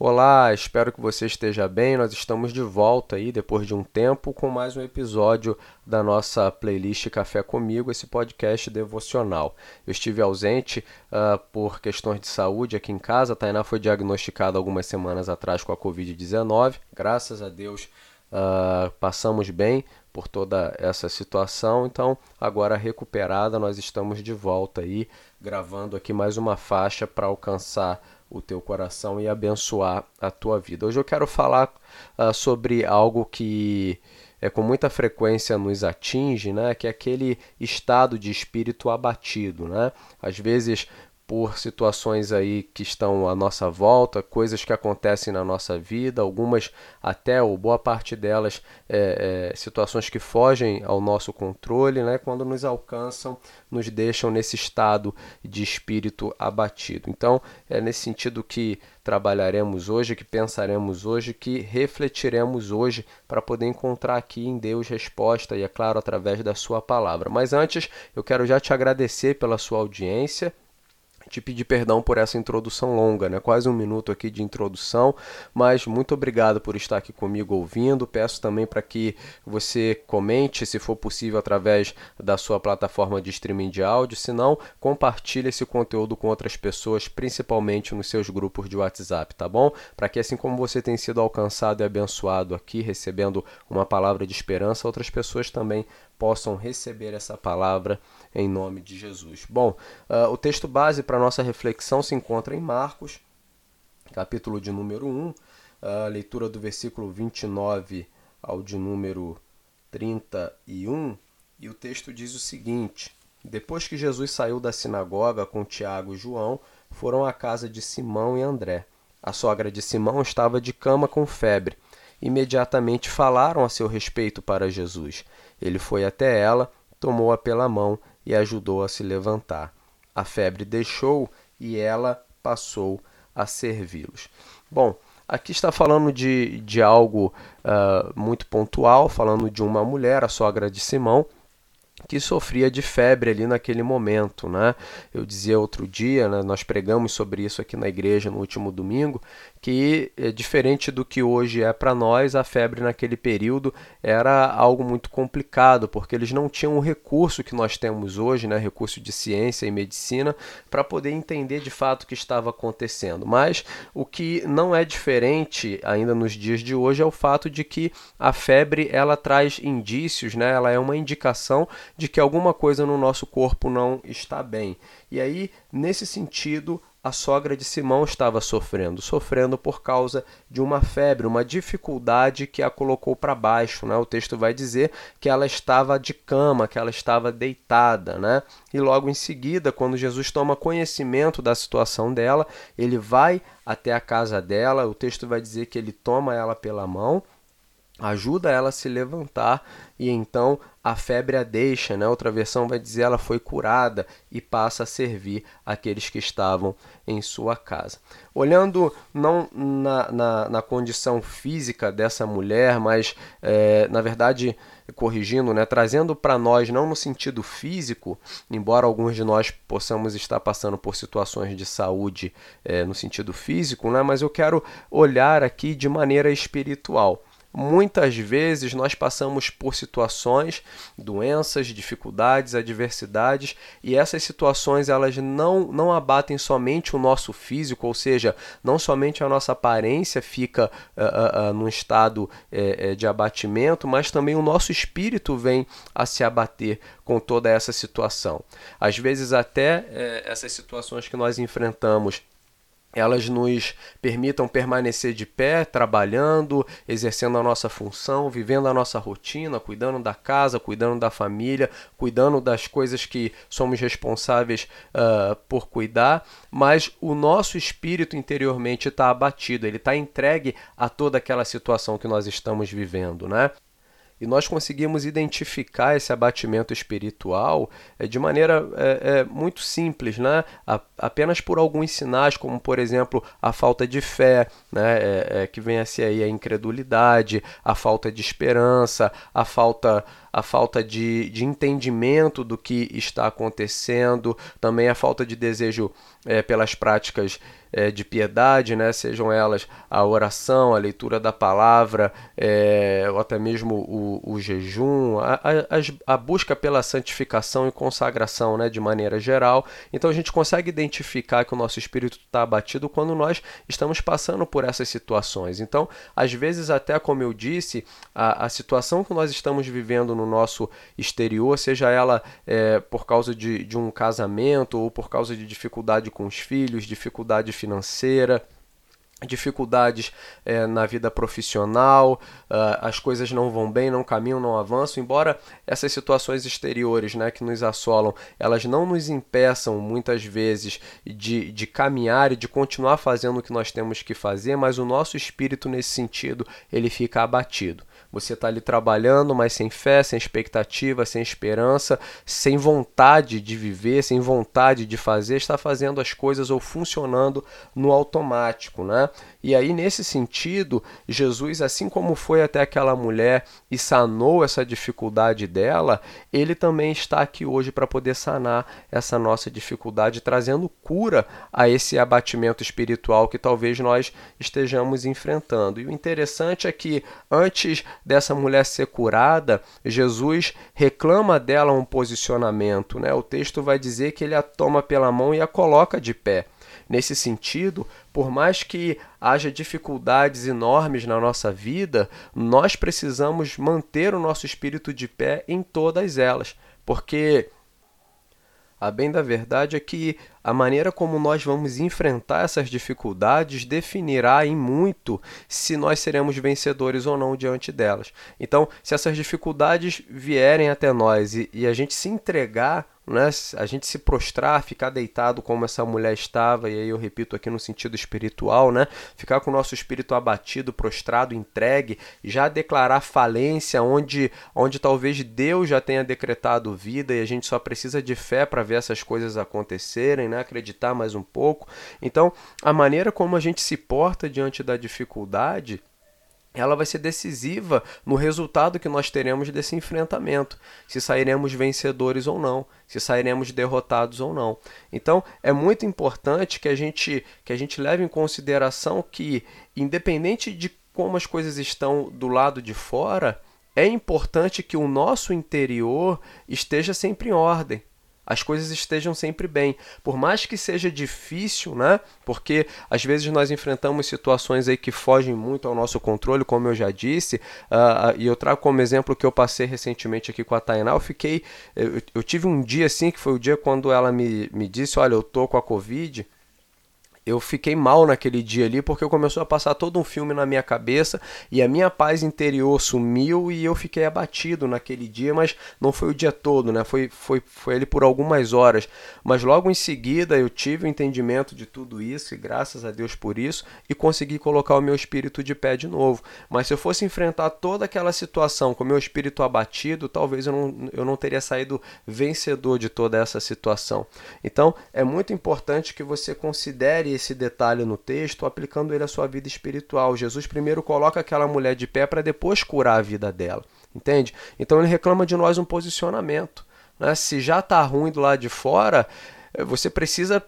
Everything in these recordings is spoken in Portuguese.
Olá, espero que você esteja bem. Nós estamos de volta aí depois de um tempo com mais um episódio da nossa playlist Café Comigo, esse podcast devocional. Eu estive ausente uh, por questões de saúde aqui em casa. A Tainá foi diagnosticada algumas semanas atrás com a Covid-19. Graças a Deus uh, passamos bem por toda essa situação. Então, agora recuperada, nós estamos de volta aí gravando aqui mais uma faixa para alcançar o teu coração e abençoar a tua vida. Hoje eu quero falar uh, sobre algo que é, com muita frequência nos atinge, né, que é aquele estado de espírito abatido. Né? Às vezes por situações aí que estão à nossa volta, coisas que acontecem na nossa vida, algumas até, ou boa parte delas, é, é, situações que fogem ao nosso controle, né? quando nos alcançam, nos deixam nesse estado de espírito abatido. Então, é nesse sentido que trabalharemos hoje, que pensaremos hoje, que refletiremos hoje para poder encontrar aqui em Deus resposta e, é claro, através da Sua palavra. Mas antes, eu quero já te agradecer pela sua audiência te pedir perdão por essa introdução longa, né? Quase um minuto aqui de introdução, mas muito obrigado por estar aqui comigo ouvindo. Peço também para que você comente, se for possível, através da sua plataforma de streaming de áudio. Se não, compartilhe esse conteúdo com outras pessoas, principalmente nos seus grupos de WhatsApp, tá bom? Para que assim como você tem sido alcançado e abençoado aqui, recebendo uma palavra de esperança, outras pessoas também possam receber essa palavra em nome de Jesus. Bom, uh, o texto base para nossa reflexão se encontra em Marcos, capítulo de número 1, a uh, leitura do versículo 29 ao de número 31, e o texto diz o seguinte: Depois que Jesus saiu da sinagoga com Tiago e João, foram à casa de Simão e André. A sogra de Simão estava de cama com febre. Imediatamente falaram a seu respeito para Jesus. Ele foi até ela, tomou-a pela mão e ajudou a se levantar. A febre deixou e ela passou a servi-los. Bom, aqui está falando de, de algo uh, muito pontual, falando de uma mulher, a sogra de Simão, que sofria de febre ali naquele momento, né? Eu dizia outro dia, né, nós pregamos sobre isso aqui na igreja no último domingo, que é diferente do que hoje é para nós, a febre naquele período era algo muito complicado, porque eles não tinham o recurso que nós temos hoje, né, recurso de ciência e medicina, para poder entender de fato o que estava acontecendo. Mas o que não é diferente ainda nos dias de hoje é o fato de que a febre ela traz indícios, né, ela é uma indicação de que alguma coisa no nosso corpo não está bem. E aí, nesse sentido, a sogra de Simão estava sofrendo, sofrendo por causa de uma febre, uma dificuldade que a colocou para baixo. Né? O texto vai dizer que ela estava de cama, que ela estava deitada. Né? E logo em seguida, quando Jesus toma conhecimento da situação dela, ele vai até a casa dela. O texto vai dizer que ele toma ela pela mão ajuda ela a se levantar e então a febre a deixa, né? Outra versão vai dizer ela foi curada e passa a servir aqueles que estavam em sua casa. Olhando não na, na, na condição física dessa mulher, mas é, na verdade corrigindo, né, trazendo para nós não no sentido físico, embora alguns de nós possamos estar passando por situações de saúde é, no sentido físico, né, mas eu quero olhar aqui de maneira espiritual. Muitas vezes nós passamos por situações, doenças, dificuldades, adversidades, e essas situações elas não, não abatem somente o nosso físico, ou seja, não somente a nossa aparência fica uh, uh, uh, num estado uh, de abatimento, mas também o nosso espírito vem a se abater com toda essa situação. Às vezes, até uh, essas situações que nós enfrentamos elas nos permitam permanecer de pé, trabalhando, exercendo a nossa função, vivendo a nossa rotina, cuidando da casa, cuidando da família, cuidando das coisas que somos responsáveis uh, por cuidar, mas o nosso espírito interiormente está abatido, ele está entregue a toda aquela situação que nós estamos vivendo, né? E nós conseguimos identificar esse abatimento espiritual é, de maneira é, é, muito simples, né? A, apenas por alguns sinais, como por exemplo a falta de fé, né? É, que vem a ser aí a incredulidade, a falta de esperança, a falta a falta de, de entendimento do que está acontecendo, também a falta de desejo é, pelas práticas é, de piedade, né? sejam elas a oração, a leitura da palavra, é, ou até mesmo o, o jejum, a, a, a, busca pela santificação e consagração né? de maneira geral. Então a gente consegue identificar que o nosso espírito está abatido quando nós estamos passando por essas situações. Então, às vezes, até como eu disse, a, a situação que nós estamos vivendo no nosso exterior, seja ela é, por causa de, de um casamento ou por causa de dificuldade com os filhos, dificuldade financeira, dificuldades é, na vida profissional, uh, as coisas não vão bem, não caminham, não avançam, embora essas situações exteriores né, que nos assolam, elas não nos impeçam muitas vezes de, de caminhar e de continuar fazendo o que nós temos que fazer, mas o nosso espírito nesse sentido ele fica abatido. Você está ali trabalhando, mas sem fé, sem expectativa, sem esperança, sem vontade de viver, sem vontade de fazer, está fazendo as coisas ou funcionando no automático, né? E aí, nesse sentido, Jesus, assim como foi até aquela mulher e sanou essa dificuldade dela, ele também está aqui hoje para poder sanar essa nossa dificuldade, trazendo cura a esse abatimento espiritual que talvez nós estejamos enfrentando. E o interessante é que antes dessa mulher ser curada, Jesus reclama dela um posicionamento. Né? O texto vai dizer que ele a toma pela mão e a coloca de pé. Nesse sentido, por mais que haja dificuldades enormes na nossa vida, nós precisamos manter o nosso espírito de pé em todas elas, porque a bem da verdade é que a maneira como nós vamos enfrentar essas dificuldades definirá em muito se nós seremos vencedores ou não diante delas. Então, se essas dificuldades vierem até nós e, e a gente se entregar né, a gente se prostrar, ficar deitado como essa mulher estava, e aí eu repito aqui no sentido espiritual, né, ficar com o nosso espírito abatido, prostrado, entregue, já declarar falência onde, onde talvez Deus já tenha decretado vida e a gente só precisa de fé para ver essas coisas acontecerem, né, acreditar mais um pouco. Então, a maneira como a gente se porta diante da dificuldade ela vai ser decisiva no resultado que nós teremos desse enfrentamento, se sairemos vencedores ou não, se sairemos derrotados ou não. Então, é muito importante que a gente que a gente leve em consideração que independente de como as coisas estão do lado de fora, é importante que o nosso interior esteja sempre em ordem as coisas estejam sempre bem. Por mais que seja difícil, né? Porque às vezes nós enfrentamos situações aí que fogem muito ao nosso controle, como eu já disse, uh, e eu trago como exemplo que eu passei recentemente aqui com a Tainá. Eu fiquei. Eu, eu tive um dia assim, que foi o dia quando ela me, me disse: Olha, eu tô com a Covid eu fiquei mal naquele dia ali porque começou a passar todo um filme na minha cabeça e a minha paz interior sumiu e eu fiquei abatido naquele dia, mas não foi o dia todo, né? Foi, foi, foi ele por algumas horas. Mas logo em seguida eu tive o entendimento de tudo isso e graças a Deus por isso e consegui colocar o meu espírito de pé de novo. Mas se eu fosse enfrentar toda aquela situação com o meu espírito abatido, talvez eu não, eu não teria saído vencedor de toda essa situação. Então é muito importante que você considere esse detalhe no texto, aplicando ele à sua vida espiritual. Jesus primeiro coloca aquela mulher de pé para depois curar a vida dela, entende? Então ele reclama de nós um posicionamento. Né? Se já está ruim do lado de fora, eh, você precisa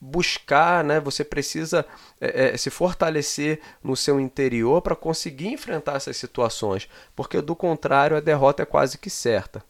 buscar, né? Você precisa é, é, se fortalecer no seu interior para conseguir enfrentar essas situações, porque do contrário a derrota é quase que certa.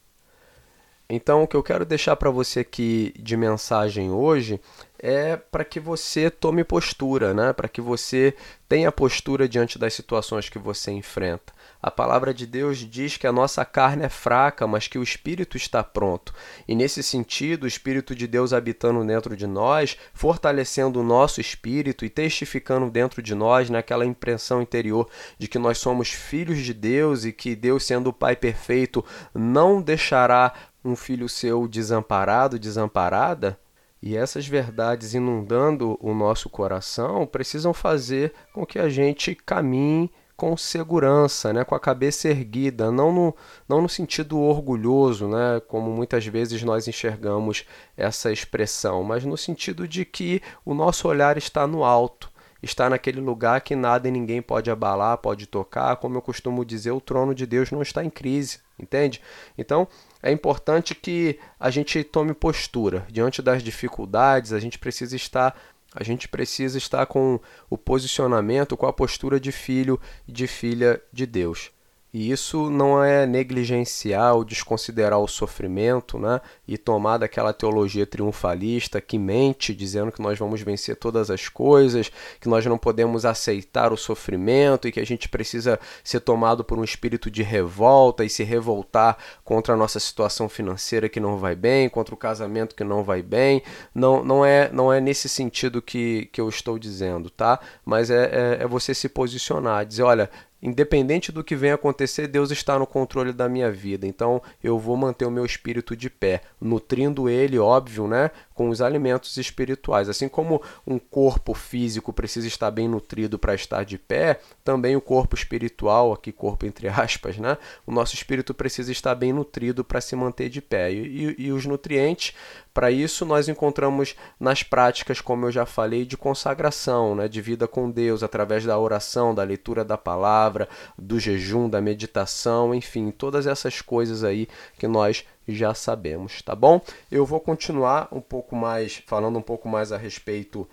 Então, o que eu quero deixar para você aqui de mensagem hoje é para que você tome postura, né? para que você tenha postura diante das situações que você enfrenta. A palavra de Deus diz que a nossa carne é fraca, mas que o espírito está pronto. E nesse sentido, o espírito de Deus habitando dentro de nós, fortalecendo o nosso espírito e testificando dentro de nós naquela impressão interior de que nós somos filhos de Deus e que Deus, sendo o Pai perfeito, não deixará um filho seu desamparado, desamparada, e essas verdades inundando o nosso coração precisam fazer com que a gente caminhe com segurança, né, com a cabeça erguida, não no, não no sentido orgulhoso, né, como muitas vezes nós enxergamos essa expressão, mas no sentido de que o nosso olhar está no alto, está naquele lugar que nada e ninguém pode abalar, pode tocar. Como eu costumo dizer, o trono de Deus não está em crise. entende? Então, é importante que a gente tome postura diante das dificuldades, a gente precisa estar a gente precisa estar com o posicionamento, com a postura de filho e de filha de Deus. E isso não é negligenciar ou desconsiderar o sofrimento, né? E tomar daquela teologia triunfalista que mente, dizendo que nós vamos vencer todas as coisas, que nós não podemos aceitar o sofrimento e que a gente precisa ser tomado por um espírito de revolta e se revoltar contra a nossa situação financeira que não vai bem, contra o casamento que não vai bem. Não, não, é, não é nesse sentido que, que eu estou dizendo, tá? Mas é, é, é você se posicionar, dizer, olha, Independente do que venha acontecer, Deus está no controle da minha vida. Então eu vou manter o meu espírito de pé, nutrindo ele, óbvio, né, com os alimentos espirituais. Assim como um corpo físico precisa estar bem nutrido para estar de pé, também o corpo espiritual, aqui corpo entre aspas, né, o nosso espírito precisa estar bem nutrido para se manter de pé. E, e, e os nutrientes para isso, nós encontramos nas práticas, como eu já falei, de consagração, né, de vida com Deus, através da oração, da leitura da palavra, do jejum, da meditação, enfim, todas essas coisas aí que nós já sabemos, tá bom? Eu vou continuar um pouco mais, falando um pouco mais a respeito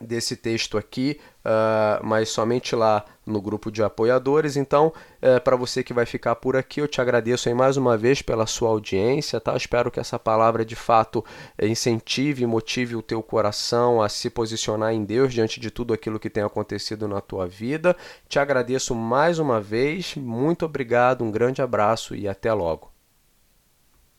desse texto aqui, uh, mas somente lá no grupo de apoiadores. Então, uh, para você que vai ficar por aqui, eu te agradeço aí mais uma vez pela sua audiência, tá? Espero que essa palavra de fato incentive e motive o teu coração a se posicionar em Deus diante de tudo aquilo que tem acontecido na tua vida. Te agradeço mais uma vez, muito obrigado, um grande abraço e até logo.